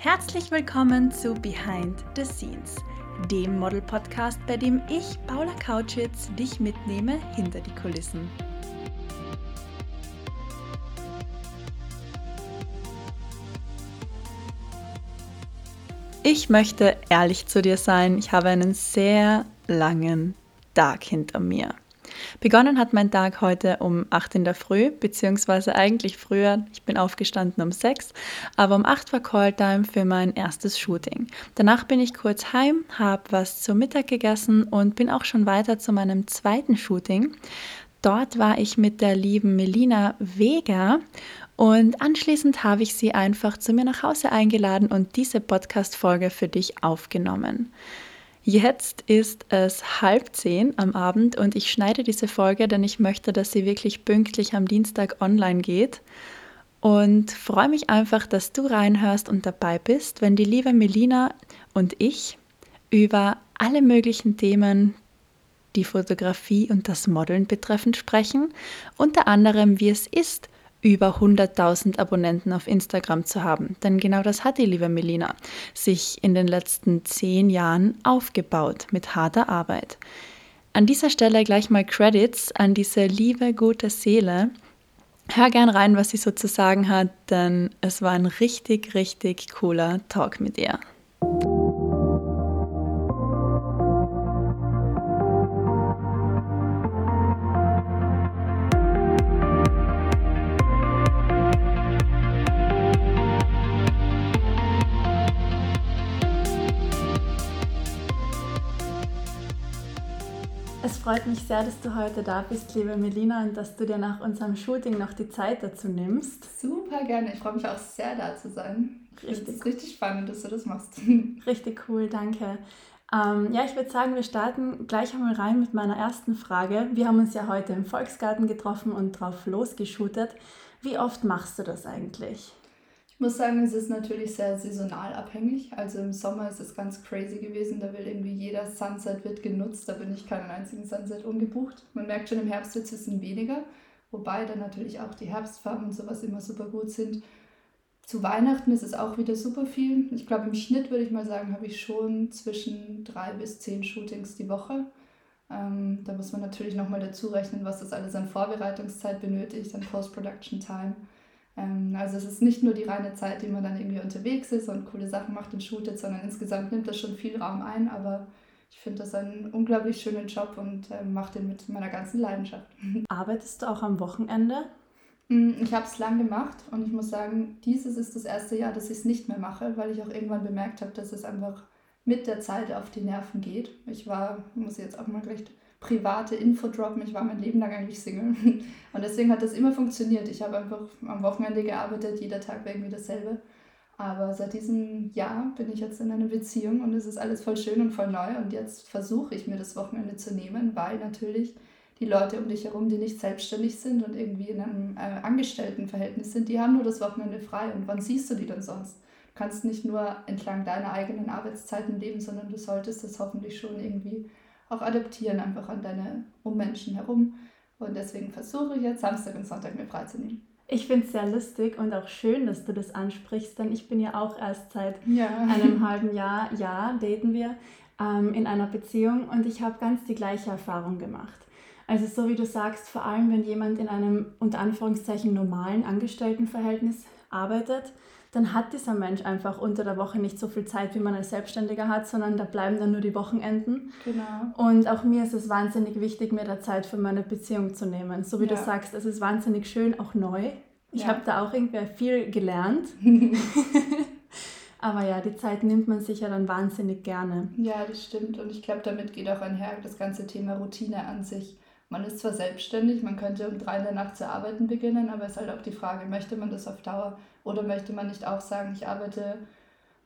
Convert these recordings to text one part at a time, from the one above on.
Herzlich willkommen zu Behind the Scenes, dem Model-Podcast, bei dem ich, Paula Kautschitz, dich mitnehme hinter die Kulissen. Ich möchte ehrlich zu dir sein, ich habe einen sehr langen Tag hinter mir. Begonnen hat mein Tag heute um 8 in der Früh, beziehungsweise eigentlich früher. Ich bin aufgestanden um 6, aber um 8 war Calltime für mein erstes Shooting. Danach bin ich kurz heim, habe was zum Mittag gegessen und bin auch schon weiter zu meinem zweiten Shooting. Dort war ich mit der lieben Melina Vega und anschließend habe ich sie einfach zu mir nach Hause eingeladen und diese Podcast-Folge für dich aufgenommen. Jetzt ist es halb zehn am Abend und ich schneide diese Folge, denn ich möchte, dass sie wirklich pünktlich am Dienstag online geht. Und freue mich einfach, dass du reinhörst und dabei bist, wenn die liebe Melina und ich über alle möglichen Themen, die Fotografie und das Modeln betreffend sprechen, unter anderem wie es ist, über 100.000 Abonnenten auf Instagram zu haben. Denn genau das hat die liebe Melina sich in den letzten zehn Jahren aufgebaut mit harter Arbeit. An dieser Stelle gleich mal Credits an diese liebe, gute Seele. Hör gern rein, was sie so zu sagen hat, denn es war ein richtig, richtig cooler Talk mit ihr. Freut mich sehr, dass du heute da bist, liebe Melina, und dass du dir nach unserem Shooting noch die Zeit dazu nimmst. Super gerne. Ich freue mich auch sehr, da zu sein. Richtig. Es ist richtig spannend, dass du das machst. Richtig cool, danke. Ähm, ja, ich würde sagen, wir starten gleich einmal rein mit meiner ersten Frage. Wir haben uns ja heute im Volksgarten getroffen und drauf losgeshootet. Wie oft machst du das eigentlich? Ich muss sagen, es ist natürlich sehr saisonal abhängig. Also im Sommer ist es ganz crazy gewesen. Da will irgendwie jeder Sunset wird genutzt. Da bin ich keinen einzigen Sunset ungebucht. Man merkt schon, im Herbst wird es ein bisschen weniger. Wobei dann natürlich auch die Herbstfarben und sowas immer super gut sind. Zu Weihnachten ist es auch wieder super viel. Ich glaube, im Schnitt würde ich mal sagen, habe ich schon zwischen drei bis zehn Shootings die Woche. Ähm, da muss man natürlich nochmal dazu rechnen, was das alles an Vorbereitungszeit benötigt, an Post-Production-Time. Ähm, also es ist nicht nur die reine Zeit, die man dann irgendwie unterwegs ist und coole Sachen macht und shootet, sondern insgesamt nimmt das schon viel Raum ein. Aber ich finde das einen unglaublich schönen Job und äh, mache den mit meiner ganzen Leidenschaft. Arbeitest du auch am Wochenende? Mm, ich habe es lang gemacht und ich muss sagen, dieses ist das erste Jahr, dass ich es nicht mehr mache, weil ich auch irgendwann bemerkt habe, dass es einfach mit der Zeit auf die Nerven geht. Ich war, muss ich jetzt auch mal gleich private Info droppen. Ich war mein Leben lang eigentlich Single. Und deswegen hat das immer funktioniert. Ich habe einfach am Wochenende gearbeitet, jeder Tag war irgendwie dasselbe. Aber seit diesem Jahr bin ich jetzt in einer Beziehung und es ist alles voll schön und voll neu. Und jetzt versuche ich mir das Wochenende zu nehmen, weil natürlich die Leute um dich herum, die nicht selbstständig sind und irgendwie in einem äh, Angestelltenverhältnis sind, die haben nur das Wochenende frei. Und wann siehst du die denn sonst? Du kannst nicht nur entlang deiner eigenen Arbeitszeiten leben, sondern du solltest das hoffentlich schon irgendwie auch adaptieren, einfach an deine Ummenschen herum. Und deswegen versuche ich jetzt Samstag und Sonntag mir freizunehmen. Ich finde es sehr lustig und auch schön, dass du das ansprichst, denn ich bin ja auch erst seit ja. einem halben Jahr, ja, daten wir, ähm, in einer Beziehung und ich habe ganz die gleiche Erfahrung gemacht. Also so wie du sagst, vor allem wenn jemand in einem unter Anführungszeichen normalen Angestelltenverhältnis arbeitet, dann hat dieser Mensch einfach unter der Woche nicht so viel Zeit, wie man als Selbstständiger hat, sondern da bleiben dann nur die Wochenenden. Genau. Und auch mir ist es wahnsinnig wichtig, mir da Zeit für meine Beziehung zu nehmen. So wie ja. du sagst, es ist wahnsinnig schön, auch neu. Ich ja. habe da auch irgendwie viel gelernt. Aber ja, die Zeit nimmt man sich ja dann wahnsinnig gerne. Ja, das stimmt. Und ich glaube, damit geht auch einher das ganze Thema Routine an sich. Man ist zwar selbstständig, man könnte um drei in der Nacht zu arbeiten beginnen, aber es ist halt auch die Frage, möchte man das auf Dauer oder möchte man nicht auch sagen, ich arbeite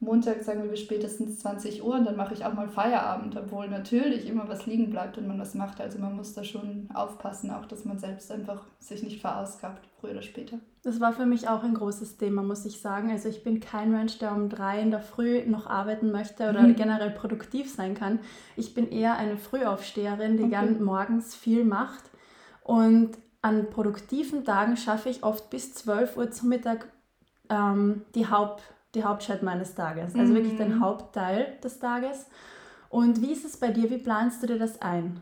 Montag, sagen wir bis spätestens 20 Uhr und dann mache ich auch mal Feierabend, obwohl natürlich immer was liegen bleibt und man was macht. Also man muss da schon aufpassen, auch dass man selbst einfach sich nicht verausgabt, früher oder später. Das war für mich auch ein großes Thema, muss ich sagen. Also ich bin kein Mensch, der um drei in der Früh noch arbeiten möchte oder mhm. generell produktiv sein kann. Ich bin eher eine Frühaufsteherin, die okay. gern morgens viel macht. Und an produktiven Tagen schaffe ich oft bis 12 Uhr zum Mittag ähm, die Haupt die Hauptstadt meines Tages, also mhm. wirklich den Hauptteil des Tages. Und wie ist es bei dir? Wie planst du dir das ein?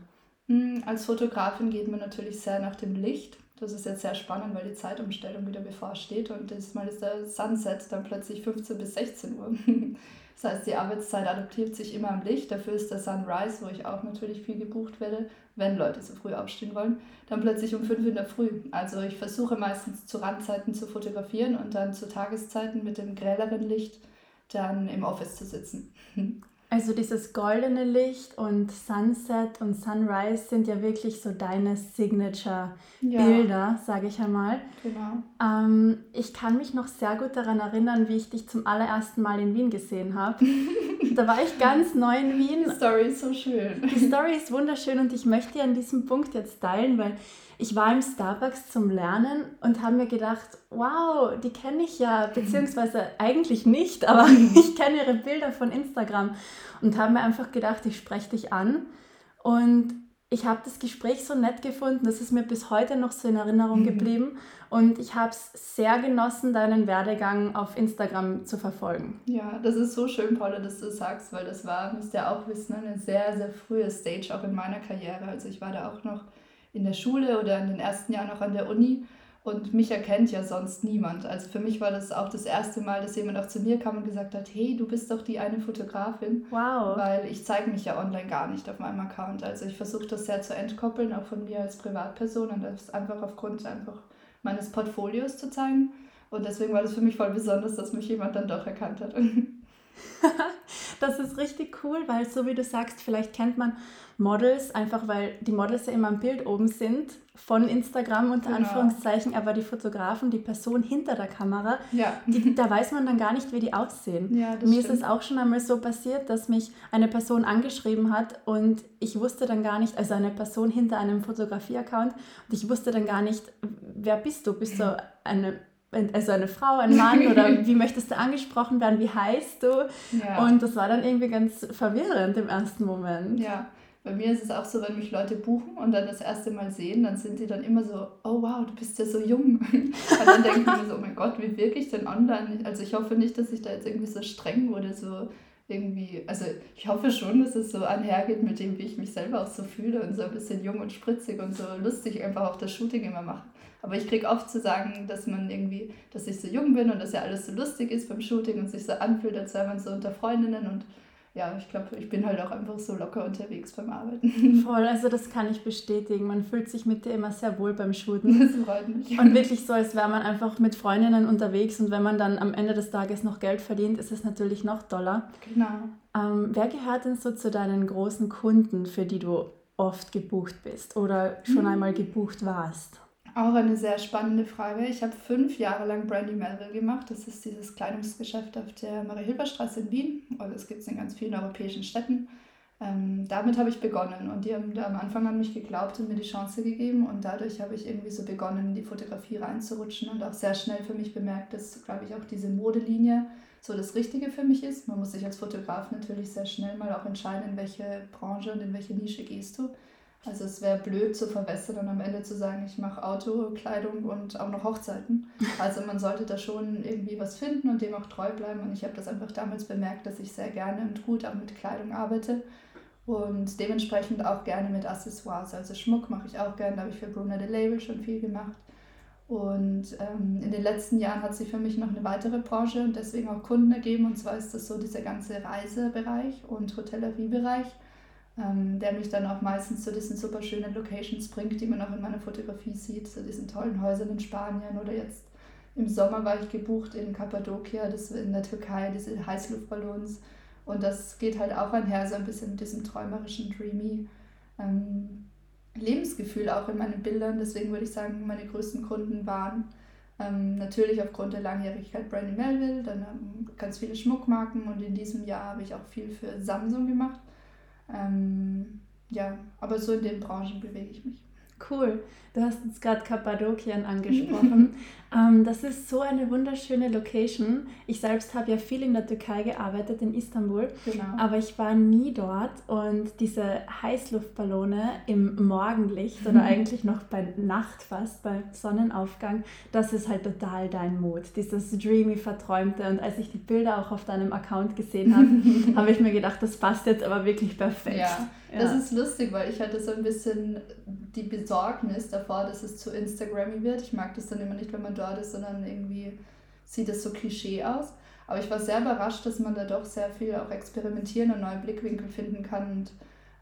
Mhm, als Fotografin geht man natürlich sehr nach dem Licht. Das ist jetzt sehr spannend, weil die Zeitumstellung wieder bevorsteht und diesmal ist der Sunset dann plötzlich 15 bis 16 Uhr. Das heißt, die Arbeitszeit adaptiert sich immer am Licht. Dafür ist der Sunrise, wo ich auch natürlich viel gebucht werde, wenn Leute so früh aufstehen wollen, dann plötzlich um 5 in der Früh. Also ich versuche meistens zu Randzeiten zu fotografieren und dann zu Tageszeiten mit dem grelleren Licht dann im Office zu sitzen. Also dieses goldene Licht und Sunset und Sunrise sind ja wirklich so deine Signature-Bilder, ja. sage ich einmal. Genau. Ähm, ich kann mich noch sehr gut daran erinnern, wie ich dich zum allerersten Mal in Wien gesehen habe. da war ich ganz neu in Wien. Die Story ist so schön. Die Story ist wunderschön und ich möchte an diesem Punkt jetzt teilen, weil ich war im Starbucks zum Lernen und habe mir gedacht, wow, die kenne ich ja, beziehungsweise eigentlich nicht, aber ich kenne ihre Bilder von Instagram und habe mir einfach gedacht, ich spreche dich an. Und ich habe das Gespräch so nett gefunden, das ist mir bis heute noch so in Erinnerung geblieben. Und ich habe es sehr genossen, deinen Werdegang auf Instagram zu verfolgen. Ja, das ist so schön, Paula, dass du sagst, weil das war, müsst ihr auch wissen, eine sehr, sehr frühe Stage auch in meiner Karriere. Also ich war da auch noch in der Schule oder in den ersten Jahren auch an der Uni. Und mich erkennt ja sonst niemand. Also für mich war das auch das erste Mal, dass jemand auch zu mir kam und gesagt hat, hey, du bist doch die eine Fotografin. Wow. Weil ich zeige mich ja online gar nicht auf meinem Account. Also ich versuche das sehr zu entkoppeln, auch von mir als Privatperson und das einfach aufgrund einfach meines Portfolios zu zeigen. Und deswegen war das für mich voll besonders, dass mich jemand dann doch erkannt hat. das ist richtig cool, weil so wie du sagst, vielleicht kennt man Models, einfach weil die Models ja immer am Bild oben sind, von Instagram unter genau. Anführungszeichen, aber die Fotografen, die Person hinter der Kamera, ja. die, da weiß man dann gar nicht, wie die aussehen. Ja, Mir stimmt. ist es auch schon einmal so passiert, dass mich eine Person angeschrieben hat und ich wusste dann gar nicht, also eine Person hinter einem Fotografie-Account, und ich wusste dann gar nicht, wer bist du? Bist du eine also eine Frau, ein Mann oder wie möchtest du angesprochen werden, wie heißt du? Ja. Und das war dann irgendwie ganz verwirrend im ersten Moment. Ja, bei mir ist es auch so, wenn mich Leute buchen und dann das erste Mal sehen, dann sind sie dann immer so, oh wow, du bist ja so jung. und dann denke ich mir so, oh mein Gott, wie wirke ich denn online? Also ich hoffe nicht, dass ich da jetzt irgendwie so streng wurde, so irgendwie, also ich hoffe schon, dass es so einhergeht mit dem, wie ich mich selber auch so fühle und so ein bisschen jung und spritzig und so lustig einfach auch das Shooting immer mache. Aber ich kriege oft zu sagen, dass man irgendwie, dass ich so jung bin und dass ja alles so lustig ist beim Shooting und sich so anfühlt, als sei man so unter Freundinnen und ja, ich glaube, ich bin halt auch einfach so locker unterwegs beim Arbeiten. Voll, also das kann ich bestätigen. Man fühlt sich mit dir immer sehr wohl beim Shooten. Das freut mich. Und wirklich so, als wäre man einfach mit Freundinnen unterwegs und wenn man dann am Ende des Tages noch Geld verdient, ist es natürlich noch doller. Genau. Ähm, wer gehört denn so zu deinen großen Kunden, für die du oft gebucht bist oder schon mhm. einmal gebucht warst? Auch eine sehr spannende Frage. Ich habe fünf Jahre lang Brandy Melville gemacht. Das ist dieses Kleidungsgeschäft auf der Marie-Hilfer-Straße in Wien. Also es gibt es in ganz vielen europäischen Städten. Ähm, damit habe ich begonnen und die haben da am Anfang an mich geglaubt und mir die Chance gegeben und dadurch habe ich irgendwie so begonnen, in die Fotografie reinzurutschen und auch sehr schnell für mich bemerkt, dass, glaube ich, auch diese Modelinie so das Richtige für mich ist. Man muss sich als Fotograf natürlich sehr schnell mal auch entscheiden, in welche Branche und in welche Nische gehst du. Also es wäre blöd zu verwässern und am Ende zu sagen, ich mache Autokleidung und auch noch Hochzeiten. Also man sollte da schon irgendwie was finden und dem auch treu bleiben. Und ich habe das einfach damals bemerkt, dass ich sehr gerne und gut auch mit Kleidung arbeite und dementsprechend auch gerne mit Accessoires. Also Schmuck mache ich auch gerne, da habe ich für Bruna de Label schon viel gemacht. Und ähm, in den letzten Jahren hat sich für mich noch eine weitere Branche und deswegen auch Kunden ergeben. Und zwar ist das so dieser ganze Reisebereich und Hotelleriebereich ähm, der mich dann auch meistens zu diesen super schönen Locations bringt, die man auch in meiner Fotografie sieht, zu diesen tollen Häusern in Spanien oder jetzt im Sommer war ich gebucht in Kappadokia, das in der Türkei, diese Heißluftballons. Und das geht halt auch einher, so ein bisschen mit diesem träumerischen, dreamy ähm, Lebensgefühl auch in meinen Bildern. Deswegen würde ich sagen, meine größten Kunden waren ähm, natürlich aufgrund der Langjährigkeit Brandy Melville, dann ähm, ganz viele Schmuckmarken und in diesem Jahr habe ich auch viel für Samsung gemacht. Ähm, ja, aber so in den Branchen bewege ich mich. Cool. Du hast jetzt gerade Kappadokien angesprochen. ähm, das ist so eine wunderschöne Location. Ich selbst habe ja viel in der Türkei gearbeitet, in Istanbul. Genau. Aber ich war nie dort. Und diese Heißluftballone im Morgenlicht oder eigentlich noch bei Nacht fast, bei Sonnenaufgang, das ist halt total dein Mut. Dieses dreamy, verträumte. Und als ich die Bilder auch auf deinem Account gesehen habe, habe ich mir gedacht, das passt jetzt aber wirklich perfekt. Ja, das ist lustig, weil ich hatte so ein bisschen die Besorgnis davor, dass es zu Instagrammy wird. Ich mag das dann immer nicht, wenn man dort ist, sondern irgendwie sieht es so Klischee aus. Aber ich war sehr überrascht, dass man da doch sehr viel auch experimentieren und neue Blickwinkel finden kann. Und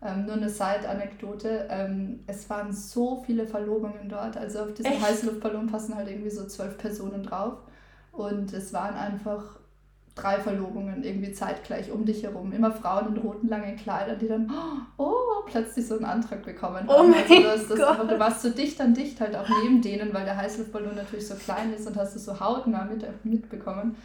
ähm, nur eine Side-Anekdote, ähm, es waren so viele Verlobungen dort. Also auf diesen Heißluftballon passen halt irgendwie so zwölf Personen drauf. Und es waren einfach drei Verlobungen irgendwie zeitgleich um dich herum. Immer Frauen in roten langen Kleidern, die dann oh, plötzlich so einen Antrag bekommen oh haben. Oh mein also das, das, du warst so dicht an dicht halt auch neben denen, weil der Heißluftballon natürlich so klein ist und hast du so hautnah mit, mitbekommen.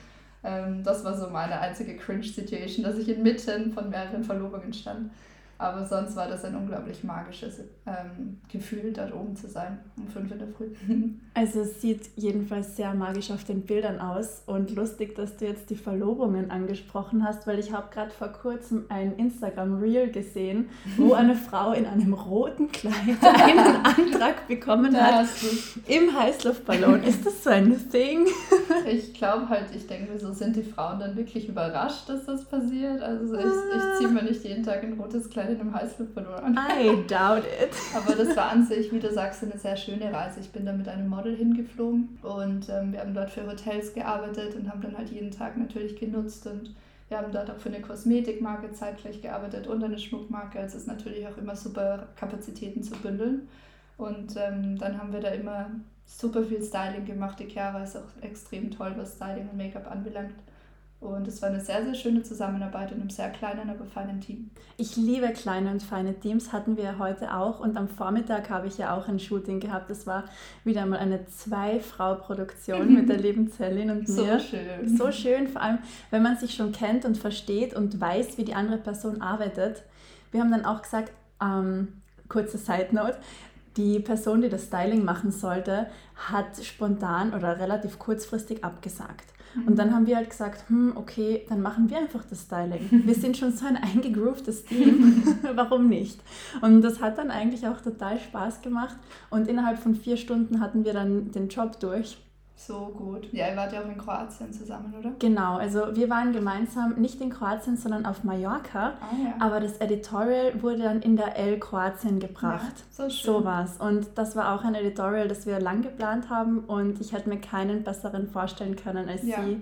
Ähm, das war so meine einzige Cringe-Situation, dass ich inmitten von mehreren Verlobungen stand. Aber sonst war das ein unglaublich magisches ähm, Gefühl, dort oben zu sein, um fünf in der Früh. Also es sieht jedenfalls sehr magisch auf den Bildern aus und lustig, dass du jetzt die Verlobungen angesprochen hast, weil ich habe gerade vor kurzem ein Instagram-Reel gesehen, wo eine Frau in einem roten Kleid einen Antrag bekommen hat im Heißluftballon. Ist das so ein Thing? ich glaube halt, ich denke mir so, sind die Frauen dann wirklich überrascht, dass das passiert? Also ich, ich ziehe mir nicht jeden Tag ein rotes Kleid in einem Heißluftballon. I doubt it. Aber das war an sich, wie du sagst, eine sehr schöne Reise. Ich bin da mit einem Model hingeflogen und ähm, wir haben dort für Hotels gearbeitet und haben dann halt jeden Tag natürlich genutzt und wir haben dort auch für eine Kosmetikmarke zeitgleich gearbeitet und eine Schmuckmarke. Also es ist natürlich auch immer super, Kapazitäten zu bündeln. Und ähm, dann haben wir da immer super viel Styling gemacht. Die Chiara ist auch extrem toll, was Styling und Make-up anbelangt. Und es war eine sehr, sehr schöne Zusammenarbeit in einem sehr kleinen, aber feinen Team. Ich liebe kleine und feine Teams, hatten wir heute auch. Und am Vormittag habe ich ja auch ein Shooting gehabt. Das war wieder mal eine Zwei-Frau-Produktion mit der lieben Celine und mir. So schön. So schön, vor allem, wenn man sich schon kennt und versteht und weiß, wie die andere Person arbeitet. Wir haben dann auch gesagt, ähm, kurze Side Note, die Person, die das Styling machen sollte, hat spontan oder relativ kurzfristig abgesagt. Und dann haben wir halt gesagt, hm, okay, dann machen wir einfach das Styling. Wir sind schon so ein eingegroovtes Team, warum nicht? Und das hat dann eigentlich auch total Spaß gemacht und innerhalb von vier Stunden hatten wir dann den Job durch. So gut. Ja, ihr wart ja auch in Kroatien zusammen, oder? Genau, also wir waren gemeinsam nicht in Kroatien, sondern auf Mallorca. Ah, ja. Aber das Editorial wurde dann in der L Kroatien gebracht. Ja, so schön. So war's. Und das war auch ein Editorial, das wir lang geplant haben und ich hätte mir keinen besseren vorstellen können als ja. sie.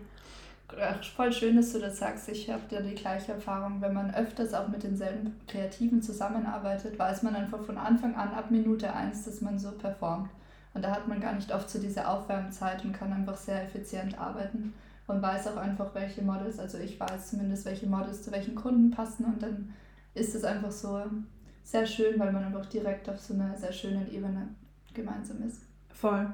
Voll schön, dass du das sagst. Ich habe ja die gleiche Erfahrung. Wenn man öfters auch mit denselben Kreativen zusammenarbeitet, weiß man einfach von Anfang an, ab Minute eins, dass man so performt. Und da hat man gar nicht oft so diese Aufwärmzeit und kann einfach sehr effizient arbeiten und weiß auch einfach, welche Models, also ich weiß zumindest, welche Models zu welchen Kunden passen und dann ist es einfach so sehr schön, weil man einfach direkt auf so einer sehr schönen Ebene gemeinsam ist. Voll.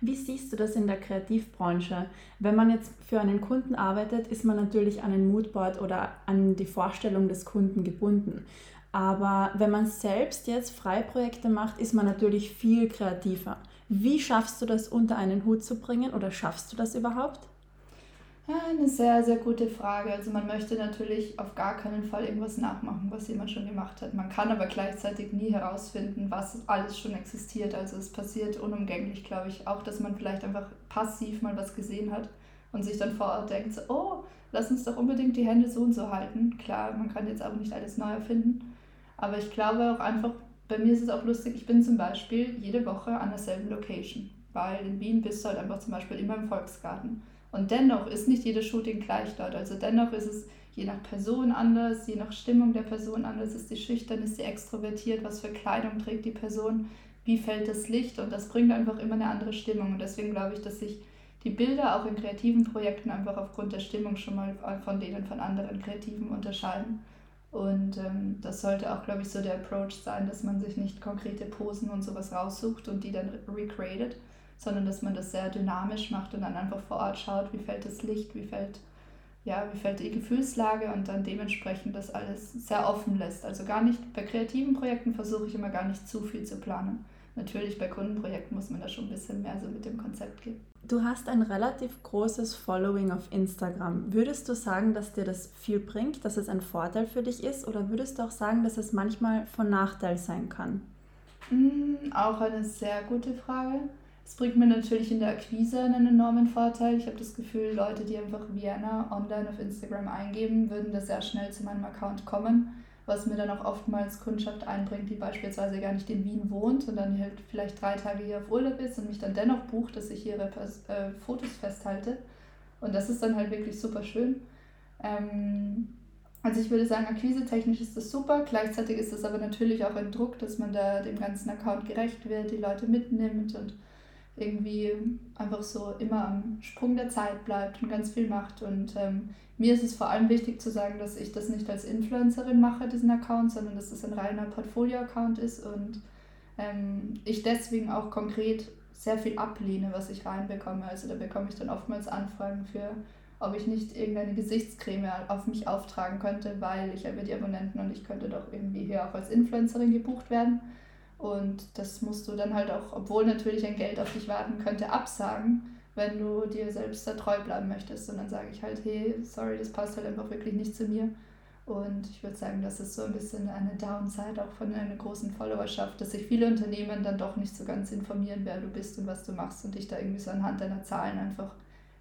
Wie siehst du das in der Kreativbranche? Wenn man jetzt für einen Kunden arbeitet, ist man natürlich an ein Moodboard oder an die Vorstellung des Kunden gebunden. Aber wenn man selbst jetzt Freiprojekte macht, ist man natürlich viel kreativer. Wie schaffst du das unter einen Hut zu bringen oder schaffst du das überhaupt? Ja, eine sehr, sehr gute Frage. Also man möchte natürlich auf gar keinen Fall irgendwas nachmachen, was jemand schon gemacht hat. Man kann aber gleichzeitig nie herausfinden, was alles schon existiert. Also es passiert unumgänglich, glaube ich, auch, dass man vielleicht einfach passiv mal was gesehen hat und sich dann vor Ort denkt, oh, lass uns doch unbedingt die Hände so und so halten. Klar, man kann jetzt auch nicht alles neu erfinden. Aber ich glaube auch einfach, bei mir ist es auch lustig, ich bin zum Beispiel jede Woche an derselben Location, weil in Wien bist du halt einfach zum Beispiel immer im Volksgarten. Und dennoch ist nicht jedes Shooting gleich dort. Also dennoch ist es je nach Person anders, je nach Stimmung der Person anders. Ist die schüchtern, ist sie extrovertiert, was für Kleidung trägt die Person, wie fällt das Licht und das bringt einfach immer eine andere Stimmung. Und deswegen glaube ich, dass sich die Bilder auch in kreativen Projekten einfach aufgrund der Stimmung schon mal von denen von anderen Kreativen unterscheiden. Und ähm, das sollte auch, glaube ich, so der Approach sein, dass man sich nicht konkrete Posen und sowas raussucht und die dann recreated, sondern dass man das sehr dynamisch macht und dann einfach vor Ort schaut, wie fällt das Licht, wie fällt, ja, wie fällt die Gefühlslage und dann dementsprechend das alles sehr offen lässt. Also gar nicht, bei kreativen Projekten versuche ich immer gar nicht zu viel zu planen, natürlich bei Kundenprojekten muss man da schon ein bisschen mehr so mit dem Konzept gehen. Du hast ein relativ großes Following auf Instagram. Würdest du sagen, dass dir das viel bringt, dass es ein Vorteil für dich ist oder würdest du auch sagen, dass es manchmal von Nachteil sein kann? Mm, auch eine sehr gute Frage. Es bringt mir natürlich in der Akquise einen enormen Vorteil. Ich habe das Gefühl, Leute, die einfach Vienna online auf Instagram eingeben, würden da sehr schnell zu meinem Account kommen was mir dann auch oftmals Kundschaft einbringt, die beispielsweise gar nicht in Wien wohnt und dann halt vielleicht drei Tage hier auf Urlaub ist und mich dann dennoch bucht, dass ich ihre äh, Fotos festhalte. Und das ist dann halt wirklich super schön. Ähm, also ich würde sagen, akquisetechnisch ist das super. Gleichzeitig ist es aber natürlich auch ein Druck, dass man da dem ganzen Account gerecht wird, die Leute mitnimmt und irgendwie einfach so immer am Sprung der Zeit bleibt und ganz viel macht. Und ähm, mir ist es vor allem wichtig zu sagen, dass ich das nicht als Influencerin mache, diesen Account, sondern dass es ein reiner Portfolio-Account ist und ähm, ich deswegen auch konkret sehr viel ablehne, was ich reinbekomme. Also da bekomme ich dann oftmals Anfragen für, ob ich nicht irgendeine Gesichtscreme auf mich auftragen könnte, weil ich habe die Abonnenten und ich könnte doch irgendwie hier auch als Influencerin gebucht werden. Und das musst du dann halt auch, obwohl natürlich ein Geld auf dich warten könnte, absagen, wenn du dir selbst da treu bleiben möchtest. Und dann sage ich halt, hey, sorry, das passt halt einfach wirklich nicht zu mir. Und ich würde sagen, das ist so ein bisschen eine Downside auch von einer großen Followerschaft, dass sich viele Unternehmen dann doch nicht so ganz informieren, wer du bist und was du machst und dich da irgendwie so anhand deiner Zahlen einfach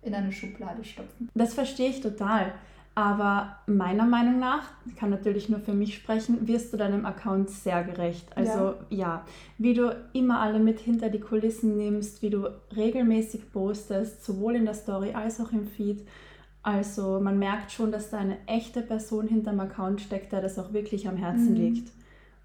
in eine Schublade stopfen. Das verstehe ich total. Aber meiner Meinung nach, ich kann natürlich nur für mich sprechen, wirst du deinem Account sehr gerecht. Also ja. ja, wie du immer alle mit hinter die Kulissen nimmst, wie du regelmäßig postest, sowohl in der Story als auch im Feed. Also man merkt schon, dass da eine echte Person hinterm Account steckt, der das auch wirklich am Herzen mhm. liegt.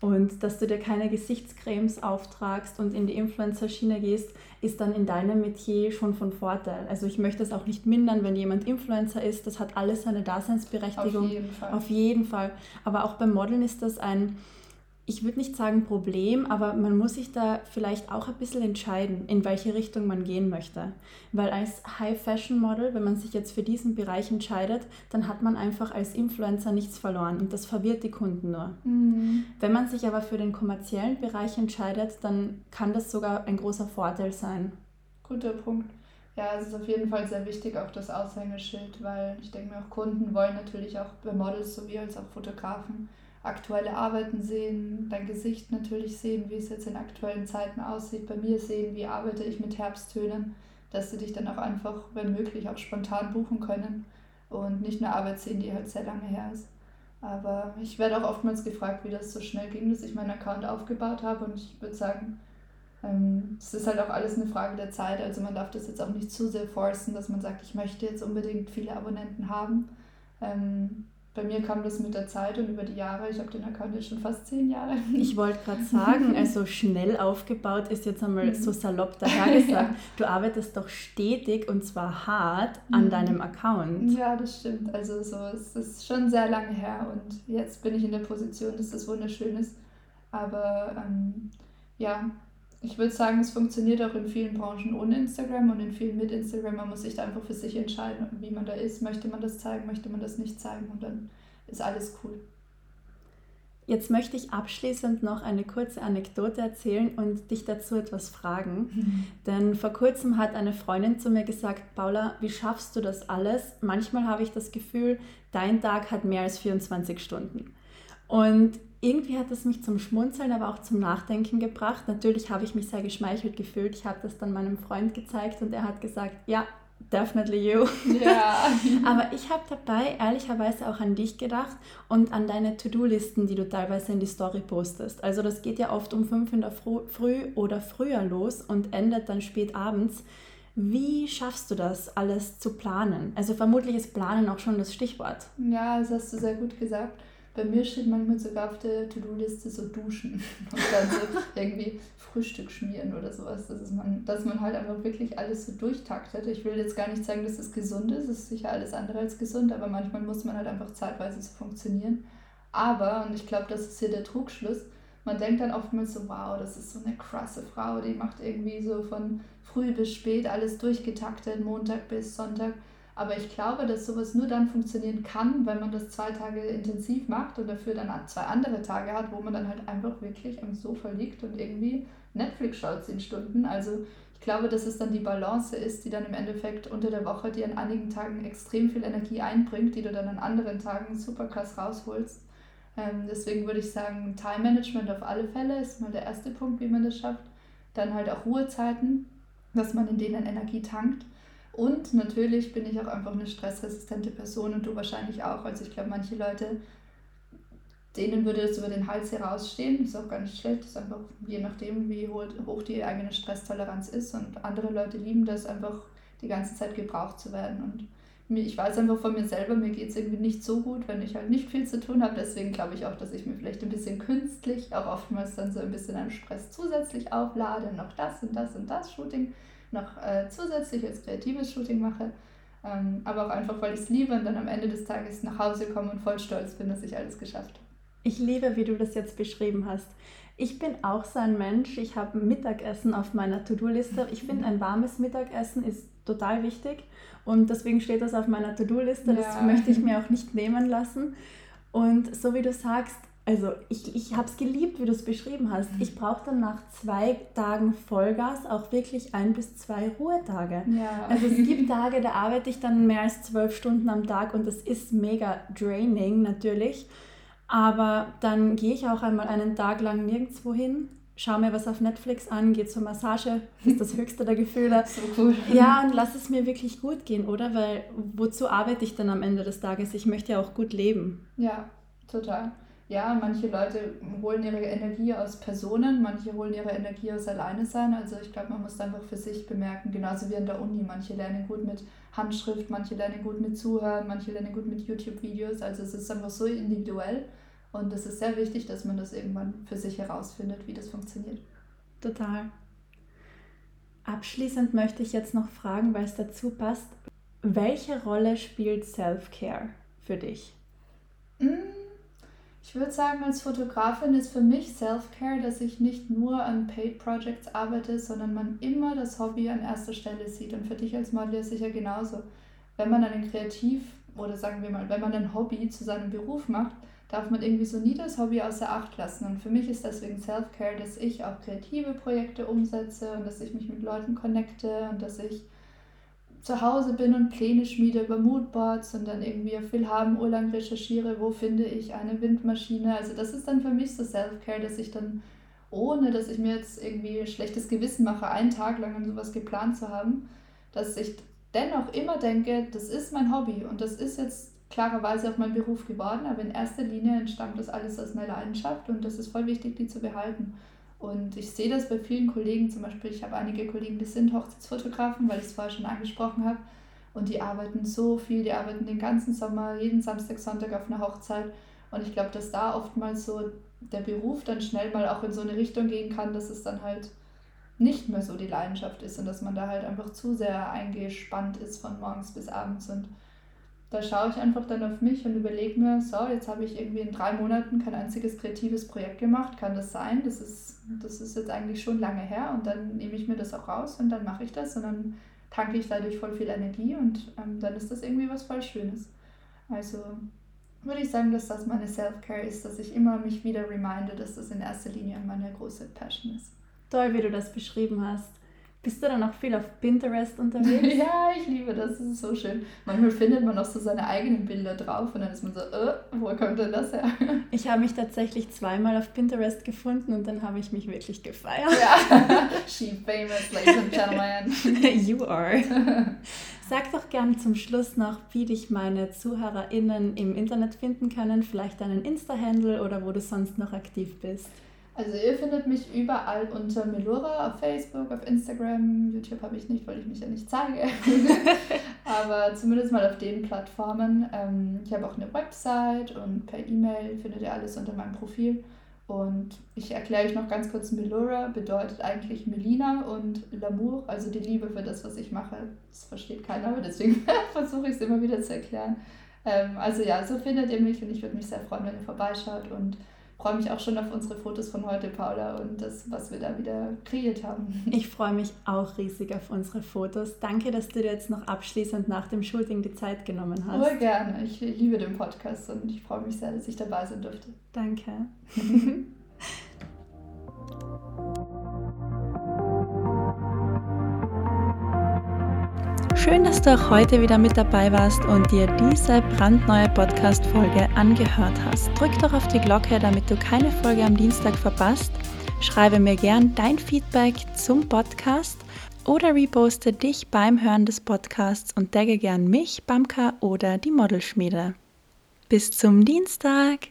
Und dass du dir keine Gesichtscremes auftragst und in die Influencer-Schiene gehst, ist dann in deinem Metier schon von Vorteil. Also ich möchte es auch nicht mindern, wenn jemand Influencer ist. Das hat alles seine Daseinsberechtigung. Auf jeden Fall. Auf jeden Fall. Aber auch beim Modeln ist das ein ich würde nicht sagen Problem, aber man muss sich da vielleicht auch ein bisschen entscheiden, in welche Richtung man gehen möchte. Weil als High-Fashion-Model, wenn man sich jetzt für diesen Bereich entscheidet, dann hat man einfach als Influencer nichts verloren und das verwirrt die Kunden nur. Mhm. Wenn man sich aber für den kommerziellen Bereich entscheidet, dann kann das sogar ein großer Vorteil sein. Guter Punkt. Ja, es ist auf jeden Fall sehr wichtig, auch das Aushängeschild, weil ich denke mir, auch Kunden wollen natürlich auch bei Models sowie als auch Fotografen aktuelle Arbeiten sehen, dein Gesicht natürlich sehen, wie es jetzt in aktuellen Zeiten aussieht, bei mir sehen, wie arbeite ich mit Herbsttönen, dass sie dich dann auch einfach, wenn möglich, auch spontan buchen können und nicht eine Arbeit sehen, die halt sehr lange her ist. Aber ich werde auch oftmals gefragt, wie das so schnell ging, dass ich meinen Account aufgebaut habe und ich würde sagen, ähm, es ist halt auch alles eine Frage der Zeit. Also man darf das jetzt auch nicht zu sehr forcen, dass man sagt, ich möchte jetzt unbedingt viele Abonnenten haben. Bei mir kam das mit der Zeit und über die Jahre. Ich habe den Account jetzt schon fast zehn Jahre. Ich wollte gerade sagen, also schnell aufgebaut ist jetzt einmal mhm. so salopp dahergesagt. ja. Du arbeitest doch stetig und zwar hart an mhm. deinem Account. Ja, das stimmt. Also so, es ist schon sehr lange her und jetzt bin ich in der Position, dass das wunderschön ist. Aber ähm, ja, ich würde sagen, es funktioniert auch in vielen Branchen ohne Instagram und in vielen mit Instagram. Man muss sich da einfach für sich entscheiden, wie man da ist. Möchte man das zeigen, möchte man das nicht zeigen und dann ist alles cool. Jetzt möchte ich abschließend noch eine kurze Anekdote erzählen und dich dazu etwas fragen. Mhm. Denn vor kurzem hat eine Freundin zu mir gesagt, Paula, wie schaffst du das alles? Manchmal habe ich das Gefühl, dein Tag hat mehr als 24 Stunden. Und irgendwie hat es mich zum Schmunzeln, aber auch zum Nachdenken gebracht. Natürlich habe ich mich sehr geschmeichelt gefühlt. Ich habe das dann meinem Freund gezeigt und er hat gesagt, ja, definitely you. Ja. aber ich habe dabei ehrlicherweise auch an dich gedacht und an deine To-Do-Listen, die du teilweise in die Story postest. Also das geht ja oft um fünf in der Früh oder früher los und endet dann spät abends. Wie schaffst du das, alles zu planen? Also vermutlich ist Planen auch schon das Stichwort. Ja, das hast du sehr gut gesagt. Bei mir steht manchmal sogar auf der To-Do-Liste so duschen und dann so irgendwie Frühstück schmieren oder sowas. Das ist man, dass man halt einfach wirklich alles so durchtaktet. Ich will jetzt gar nicht sagen, dass es gesund ist. Es ist sicher alles andere als gesund, aber manchmal muss man halt einfach zeitweise so funktionieren. Aber, und ich glaube, das ist hier der Trugschluss, man denkt dann oftmals so, wow, das ist so eine krasse Frau, die macht irgendwie so von früh bis spät alles durchgetaktet, Montag bis Sonntag. Aber ich glaube, dass sowas nur dann funktionieren kann, wenn man das zwei Tage intensiv macht und dafür dann zwei andere Tage hat, wo man dann halt einfach wirklich am Sofa liegt und irgendwie Netflix schaut zehn Stunden. Also ich glaube, dass es dann die Balance ist, die dann im Endeffekt unter der Woche dir an einigen Tagen extrem viel Energie einbringt, die du dann an anderen Tagen super krass rausholst. Ähm, deswegen würde ich sagen, Time Management auf alle Fälle ist mal der erste Punkt, wie man das schafft. Dann halt auch Ruhezeiten, dass man in denen Energie tankt. Und natürlich bin ich auch einfach eine stressresistente Person und du wahrscheinlich auch. Also ich glaube, manche Leute, denen würde das über den Hals herausstehen. Ist auch gar nicht schlecht. Ist einfach je nachdem, wie hoch die eigene Stresstoleranz ist. Und andere Leute lieben das einfach die ganze Zeit gebraucht zu werden. Und ich weiß einfach von mir selber, mir geht es irgendwie nicht so gut, wenn ich halt nicht viel zu tun habe. Deswegen glaube ich auch, dass ich mir vielleicht ein bisschen künstlich auch oftmals dann so ein bisschen an Stress zusätzlich auflade, noch das und das und das Shooting, noch äh, zusätzlich als kreatives Shooting mache. Ähm, aber auch einfach, weil ich es liebe und dann am Ende des Tages nach Hause komme und voll stolz bin, dass ich alles geschafft habe. Ich liebe, wie du das jetzt beschrieben hast. Ich bin auch so ein Mensch. Ich habe Mittagessen auf meiner To-Do-Liste. Ich finde, ein warmes Mittagessen ist total wichtig. Und deswegen steht das auf meiner To-Do-Liste. Das ja. möchte ich mir auch nicht nehmen lassen. Und so wie du sagst, also ich, ich habe es geliebt, wie du es beschrieben hast. Ich brauche dann nach zwei Tagen Vollgas auch wirklich ein bis zwei Ruhetage. Ja. Also es gibt Tage, da arbeite ich dann mehr als zwölf Stunden am Tag und das ist mega draining natürlich. Aber dann gehe ich auch einmal einen Tag lang nirgendwo hin schau mir was auf Netflix an, gehe zur Massage, das ist das höchste der Gefühle. So cool. Ja, und lass es mir wirklich gut gehen, oder? Weil wozu arbeite ich dann am Ende des Tages? Ich möchte ja auch gut leben. Ja, total. Ja, manche Leute holen ihre Energie aus Personen, manche holen ihre Energie aus alleine sein. Also ich glaube, man muss einfach für sich bemerken, genauso wie an der Uni. Manche lernen gut mit Handschrift, manche lernen gut mit Zuhören, manche lernen gut mit YouTube-Videos. Also es ist einfach so individuell. Und es ist sehr wichtig, dass man das irgendwann für sich herausfindet, wie das funktioniert. Total. Abschließend möchte ich jetzt noch fragen, weil es dazu passt, welche Rolle spielt Self-Care für dich? Mm, ich würde sagen, als Fotografin ist für mich Self-Care, dass ich nicht nur an Paid Projects arbeite, sondern man immer das Hobby an erster Stelle sieht. Und für dich als Model ist sicher genauso. Wenn man einen Kreativ oder sagen wir mal, wenn man ein Hobby zu seinem Beruf macht, darf man irgendwie so nie das Hobby außer Acht lassen. Und für mich ist deswegen Self-Care, dass ich auch kreative Projekte umsetze und dass ich mich mit Leuten connecte und dass ich zu Hause bin und Pläne schmiede über Moodboards und dann irgendwie auf Willhaben urlang recherchiere, wo finde ich eine Windmaschine. Also das ist dann für mich so Self-Care, dass ich dann, ohne dass ich mir jetzt irgendwie schlechtes Gewissen mache, einen Tag lang an sowas geplant zu haben, dass ich dennoch immer denke, das ist mein Hobby und das ist jetzt klarerweise auch mein Beruf geworden, aber in erster Linie entstammt das alles aus einer Leidenschaft und das ist voll wichtig, die zu behalten. Und ich sehe das bei vielen Kollegen, zum Beispiel, ich habe einige Kollegen, die sind Hochzeitsfotografen, weil ich es vorher schon angesprochen habe. Und die arbeiten so viel, die arbeiten den ganzen Sommer, jeden Samstag, Sonntag auf einer Hochzeit. Und ich glaube, dass da oftmals so der Beruf dann schnell mal auch in so eine Richtung gehen kann, dass es dann halt nicht mehr so die Leidenschaft ist und dass man da halt einfach zu sehr eingespannt ist von morgens bis abends. Und da schaue ich einfach dann auf mich und überlege mir, so, jetzt habe ich irgendwie in drei Monaten kein einziges kreatives Projekt gemacht. Kann das sein? Das ist, das ist jetzt eigentlich schon lange her und dann nehme ich mir das auch raus und dann mache ich das und dann tanke ich dadurch voll viel Energie und ähm, dann ist das irgendwie was voll Schönes. Also würde ich sagen, dass das meine Self-Care ist, dass ich immer mich wieder reminde, dass das in erster Linie meine große Passion ist. Toll, wie du das beschrieben hast. Bist du dann auch viel auf Pinterest unterwegs? ja, ich liebe das, das ist so schön. Manchmal findet man auch so seine eigenen Bilder drauf und dann ist man so, äh, wo kommt denn das her? Ich habe mich tatsächlich zweimal auf Pinterest gefunden und dann habe ich mich wirklich gefeiert. Ja, she famous, ladies and gentlemen. you are. Sag doch gern zum Schluss noch, wie dich meine ZuhörerInnen im Internet finden können, vielleicht deinen Insta-Handle oder wo du sonst noch aktiv bist. Also ihr findet mich überall unter Melora auf Facebook, auf Instagram, YouTube habe ich nicht, weil ich mich ja nicht zeige. Aber zumindest mal auf den Plattformen. Ähm, ich habe auch eine Website und per E-Mail findet ihr alles unter meinem Profil. Und ich erkläre euch noch ganz kurz, Melora bedeutet eigentlich Melina und L'amour, also die Liebe für das, was ich mache. Das versteht keiner, aber deswegen versuche ich es immer wieder zu erklären. Ähm, also ja, so findet ihr mich und ich würde mich sehr freuen, wenn ihr vorbeischaut und freue mich auch schon auf unsere Fotos von heute, Paula, und das, was wir da wieder kreiert haben. Ich freue mich auch riesig auf unsere Fotos. Danke, dass du dir jetzt noch abschließend nach dem Shooting die Zeit genommen hast. Sehr gerne. Ich liebe den Podcast und ich freue mich sehr, dass ich dabei sein durfte. Danke. Schön, dass du auch heute wieder mit dabei warst und dir diese brandneue Podcast-Folge angehört hast. Drück doch auf die Glocke, damit du keine Folge am Dienstag verpasst. Schreibe mir gern dein Feedback zum Podcast oder reposte dich beim Hören des Podcasts und tagge gern mich, Bamka oder die Modelschmiede. Bis zum Dienstag!